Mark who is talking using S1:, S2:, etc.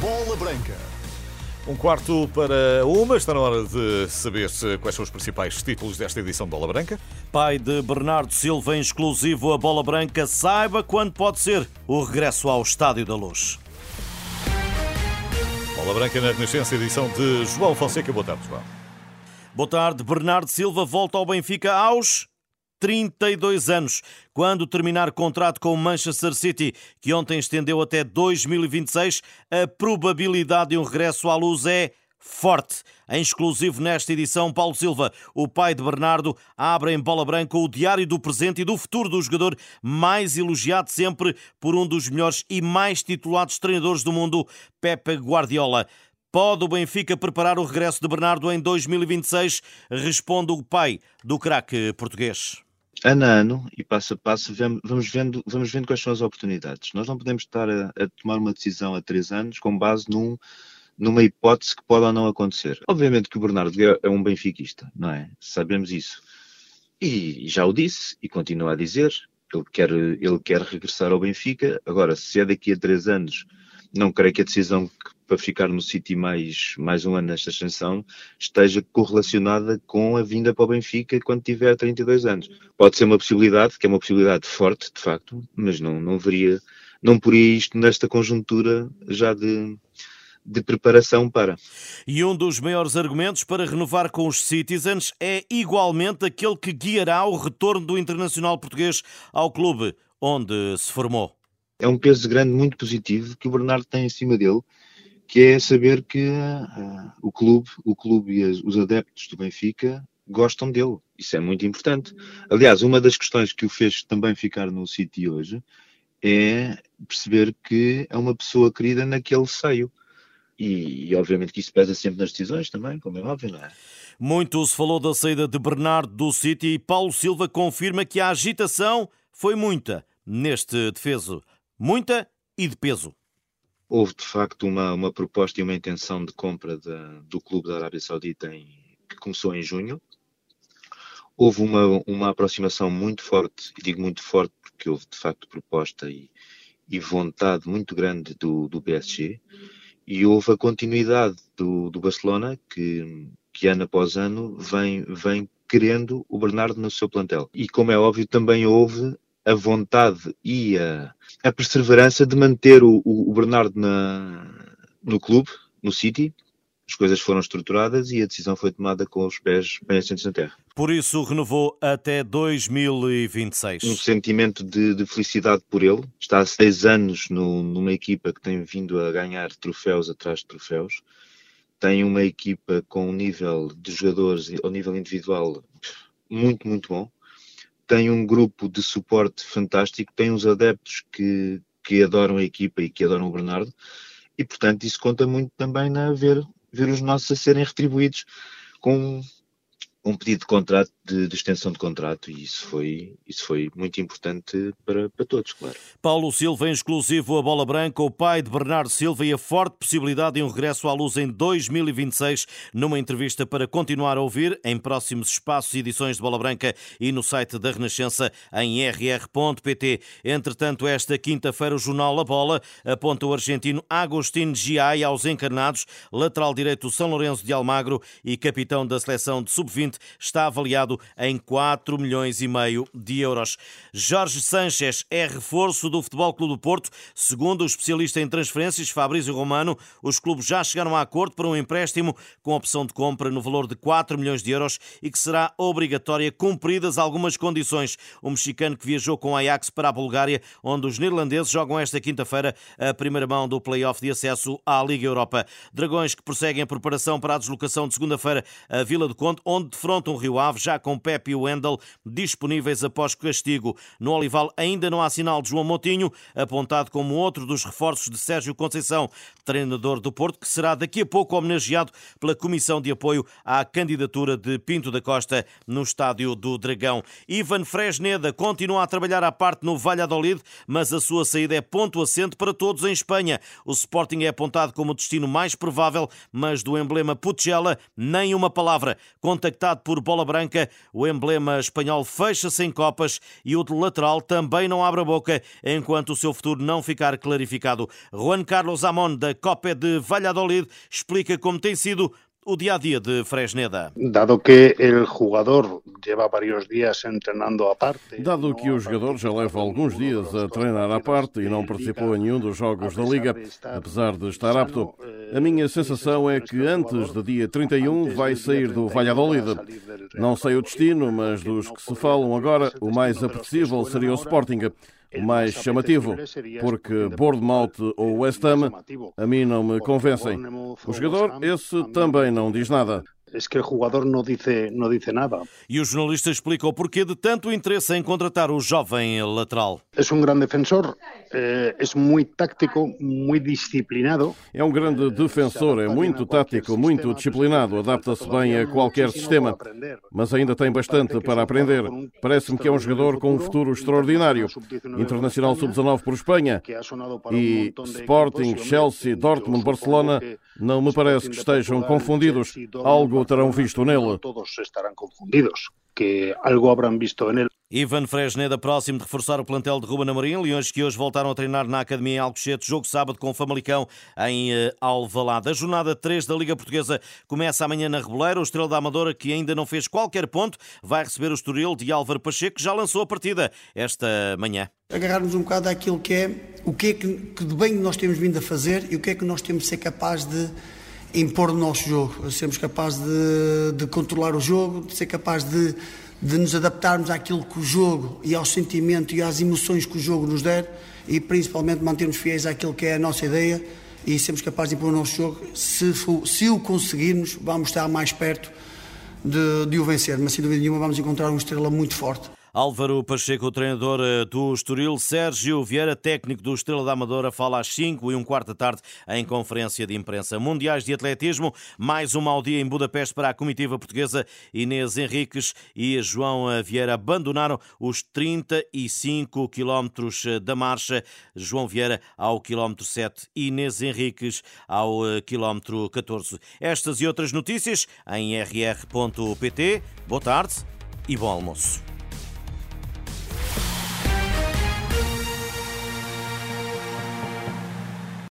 S1: Bola Branca. Um quarto para uma, está na hora de saber quais são os principais títulos desta edição de Bola Branca.
S2: Pai de Bernardo Silva em exclusivo a Bola Branca, saiba quando pode ser o regresso ao Estádio da Luz.
S1: Bola Branca na Renascença, edição de João Fonseca. Boa tarde, João.
S2: Boa tarde. Bernardo Silva volta ao Benfica aos 32 anos, quando terminar contrato com o Manchester City, que ontem estendeu até 2026, a probabilidade de um regresso à luz é forte. Em exclusivo nesta edição, Paulo Silva, o pai de Bernardo, abre em bola branca o diário do presente e do futuro do jogador, mais elogiado sempre por um dos melhores e mais titulados treinadores do mundo, Pepe Guardiola. Pode o Benfica preparar o regresso de Bernardo em 2026? Responde o pai do craque português
S3: ano a ano e passo a passo vamos vendo, vamos vendo quais são as oportunidades. Nós não podemos estar a, a tomar uma decisão a três anos com base num, numa hipótese que pode ou não acontecer. Obviamente que o Bernardo é um benfiquista, não é? Sabemos isso. E, e já o disse e continua a dizer. Ele quer, ele quer regressar ao Benfica. Agora, se é daqui a três anos, não creio que a decisão que para ficar no City mais, mais um ano nesta ascensão esteja correlacionada com a vinda para o Benfica quando tiver 32 anos. Pode ser uma possibilidade, que é uma possibilidade forte, de facto, mas não, não veria, não poria isto nesta conjuntura já de, de preparação para.
S2: E um dos maiores argumentos para renovar com os Citizens é igualmente aquele que guiará o retorno do internacional português ao clube onde se formou.
S3: É um peso grande, muito positivo, que o Bernardo tem em cima dele que é saber que uh, o clube, o clube e as, os adeptos do Benfica gostam dele. Isso é muito importante. Aliás, uma das questões que o fez também ficar no City hoje é perceber que é uma pessoa querida naquele seio. E, e, obviamente que isso pesa sempre nas decisões também, como é óbvio, não é?
S2: Muito se falou da saída de Bernardo do City e Paulo Silva confirma que a agitação foi muita neste defeso. Muita e de peso
S3: houve de facto uma, uma proposta e uma intenção de compra de, do clube da Arábia Saudita em, que começou em junho. Houve uma, uma aproximação muito forte, e digo muito forte porque houve de facto proposta e, e vontade muito grande do, do PSG, e houve a continuidade do, do Barcelona, que, que ano após ano vem, vem querendo o Bernardo no seu plantel. E como é óbvio, também houve a vontade e a, a perseverança de manter o, o Bernardo na, no clube, no City. As coisas foram estruturadas e a decisão foi tomada com os pés bem assentos na terra.
S2: Por isso renovou até 2026.
S3: Um sentimento de, de felicidade por ele. Está há seis anos no, numa equipa que tem vindo a ganhar troféus atrás de troféus. Tem uma equipa com um nível de jogadores ao nível individual muito, muito bom tem um grupo de suporte fantástico, tem uns adeptos que, que adoram a equipa e que adoram o Bernardo, e portanto isso conta muito também na ver, ver os nossos a serem retribuídos com um pedido de contrato, de, de, extensão de contrato, e isso foi, isso foi muito importante para, para todos, claro.
S2: Paulo Silva, em exclusivo a bola branca, o pai de Bernardo Silva e a forte possibilidade de um regresso à luz em 2026, numa entrevista para continuar a ouvir em próximos espaços e edições de bola branca e no site da Renascença em rr.pt. Entretanto, esta quinta-feira, o jornal A Bola aponta o argentino Agostinho Giai aos encarnados, lateral direito São Lourenço de Almagro e capitão da seleção de sub-20 está avaliado em 4 milhões e meio de euros. Jorge Sanches é reforço do Futebol Clube do Porto. Segundo o especialista em transferências Fabrício Romano, os clubes já chegaram a acordo para um empréstimo com opção de compra no valor de 4 milhões de euros e que será obrigatória cumpridas algumas condições. O mexicano que viajou com Ajax para a Bulgária, onde os neerlandeses jogam esta quinta-feira a primeira mão do play-off de acesso à Liga Europa. Dragões que prosseguem a preparação para a deslocação de segunda-feira a Vila do Conde, onde defrontam o Rio Ave, já com Pepe e Wendel disponíveis após castigo. No Olival ainda não há sinal de João Moutinho, apontado como outro dos reforços de Sérgio Conceição, treinador do Porto, que será daqui a pouco homenageado pela Comissão de Apoio à candidatura de Pinto da Costa no Estádio do Dragão. Ivan Fresneda continua a trabalhar à parte no Valladolid, mas a sua saída é ponto assente para todos em Espanha. O Sporting é apontado como o destino mais provável, mas do emblema Pucella nem uma palavra. Contactado por bola branca. O emblema espanhol fecha-se em copas e o lateral também não abre a boca enquanto o seu futuro não ficar clarificado. Juan Carlos Amon, da Copa de Valladolid, explica como tem sido o dia a dia de Fresneda.
S4: Dado que o jogador leva vários dias treinando à parte.
S5: Dado que o jogador já leva alguns dias a treinar à parte e não participou em nenhum dos jogos da Liga, apesar de estar apto, a minha sensação é que antes do dia 31 vai sair do Valladolid. Não sei o destino, mas dos que se falam agora, o mais apetecível seria o Sporting o mais chamativo, porque Bournemouth ou West Ham a mim não me convencem. O jogador, esse também não diz nada
S4: es que el jugador no dice, no dice nada.
S2: E o jornalista explica o porquê de tanto interesse em contratar o jovem lateral.
S4: É um grande defensor, é muito tático, muito disciplinado.
S5: É um grande defensor, é muito tático, muito disciplinado, adapta-se bem a qualquer sistema, mas ainda tem bastante para aprender. Parece-me que é um jogador com um futuro extraordinário. Internacional sub-19 por Espanha e Sporting, Chelsea, Dortmund, Barcelona não me parece que estejam confundidos. Algo terão visto nele.
S4: Todos estarão confundidos, que algo habrão visto nele.
S2: Ivan Fresneda, próximo de reforçar o plantel de Ruben Amorim. Leões que hoje voltaram a treinar na Academia em Alcochete. Jogo sábado com o Famalicão em eh, Alvalade. A jornada 3 da Liga Portuguesa começa amanhã na Reboleira. O Estrela da Amadora, que ainda não fez qualquer ponto, vai receber o Estoril de Álvaro Pacheco, que já lançou a partida esta manhã.
S6: Agarrarmos um bocado àquilo que é o que é que, que de bem nós temos vindo a fazer e o que é que nós temos de ser capazes de impor no nosso jogo. Sermos capazes de, de controlar o jogo, de ser capazes de de nos adaptarmos àquilo que o jogo e ao sentimento e às emoções que o jogo nos der e principalmente mantermos fiéis àquilo que é a nossa ideia e sermos capazes de impor o nosso jogo. Se, se o conseguirmos, vamos estar mais perto de, de o vencer, mas sem dúvida nenhuma vamos encontrar uma estrela muito forte.
S2: Álvaro Pacheco, treinador eh, do Estoril, Sérgio Vieira, técnico do Estrela da Amadora, fala às 5 e um quarto da tarde em conferência de imprensa. Mundiais de Atletismo, mais um mau dia em Budapeste para a comitiva portuguesa. Inês Henriques e João eh, Vieira abandonaram os 35 quilómetros eh, da marcha. João Vieira ao quilómetro 7, Inês Henriques ao quilómetro 14. Estas e outras notícias em rr.pt. Boa tarde e bom almoço.